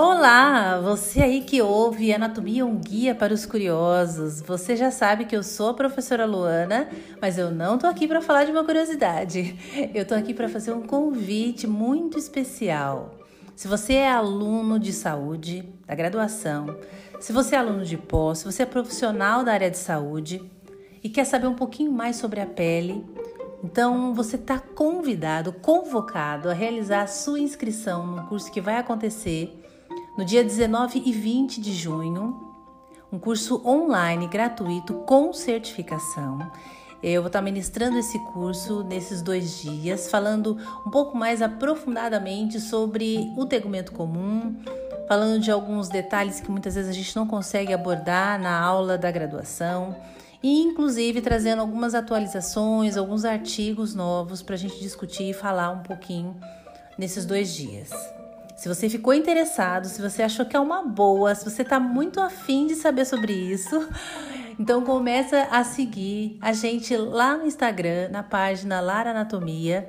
Olá, você aí que ouve Anatomia um guia para os curiosos. Você já sabe que eu sou a professora Luana, mas eu não tô aqui para falar de uma curiosidade. Eu tô aqui para fazer um convite muito especial. Se você é aluno de saúde, da graduação, se você é aluno de pós, se você é profissional da área de saúde e quer saber um pouquinho mais sobre a pele, então você está convidado, convocado a realizar a sua inscrição no curso que vai acontecer no dia 19 e 20 de junho, um curso online gratuito com certificação. Eu vou estar ministrando esse curso nesses dois dias, falando um pouco mais aprofundadamente sobre o tegumento comum, falando de alguns detalhes que muitas vezes a gente não consegue abordar na aula da graduação e inclusive trazendo algumas atualizações, alguns artigos novos para a gente discutir e falar um pouquinho nesses dois dias. Se você ficou interessado, se você achou que é uma boa, se você está muito afim de saber sobre isso, então começa a seguir a gente lá no Instagram, na página Lara Anatomia.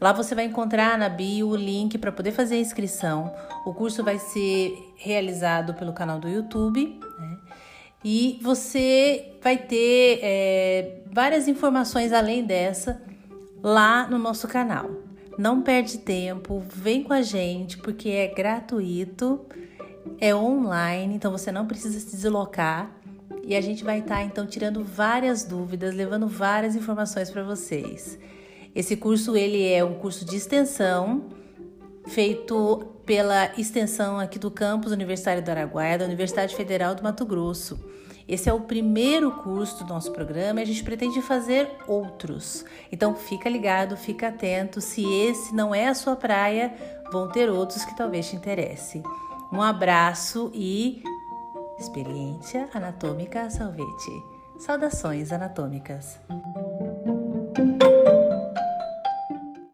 Lá você vai encontrar na bio o link para poder fazer a inscrição. O curso vai ser realizado pelo canal do YouTube. Né? E você vai ter é, várias informações além dessa lá no nosso canal. Não perde tempo, vem com a gente porque é gratuito, é online, então você não precisa se deslocar e a gente vai estar tá, então tirando várias dúvidas, levando várias informações para vocês. Esse curso ele é um curso de extensão feito pela extensão aqui do campus Universitário do Araguaia, da Universidade Federal do Mato Grosso. Esse é o primeiro curso do nosso programa e a gente pretende fazer outros. Então fica ligado, fica atento. Se esse não é a sua praia, vão ter outros que talvez te interesse. Um abraço e experiência anatômica salvete. Saudações anatômicas.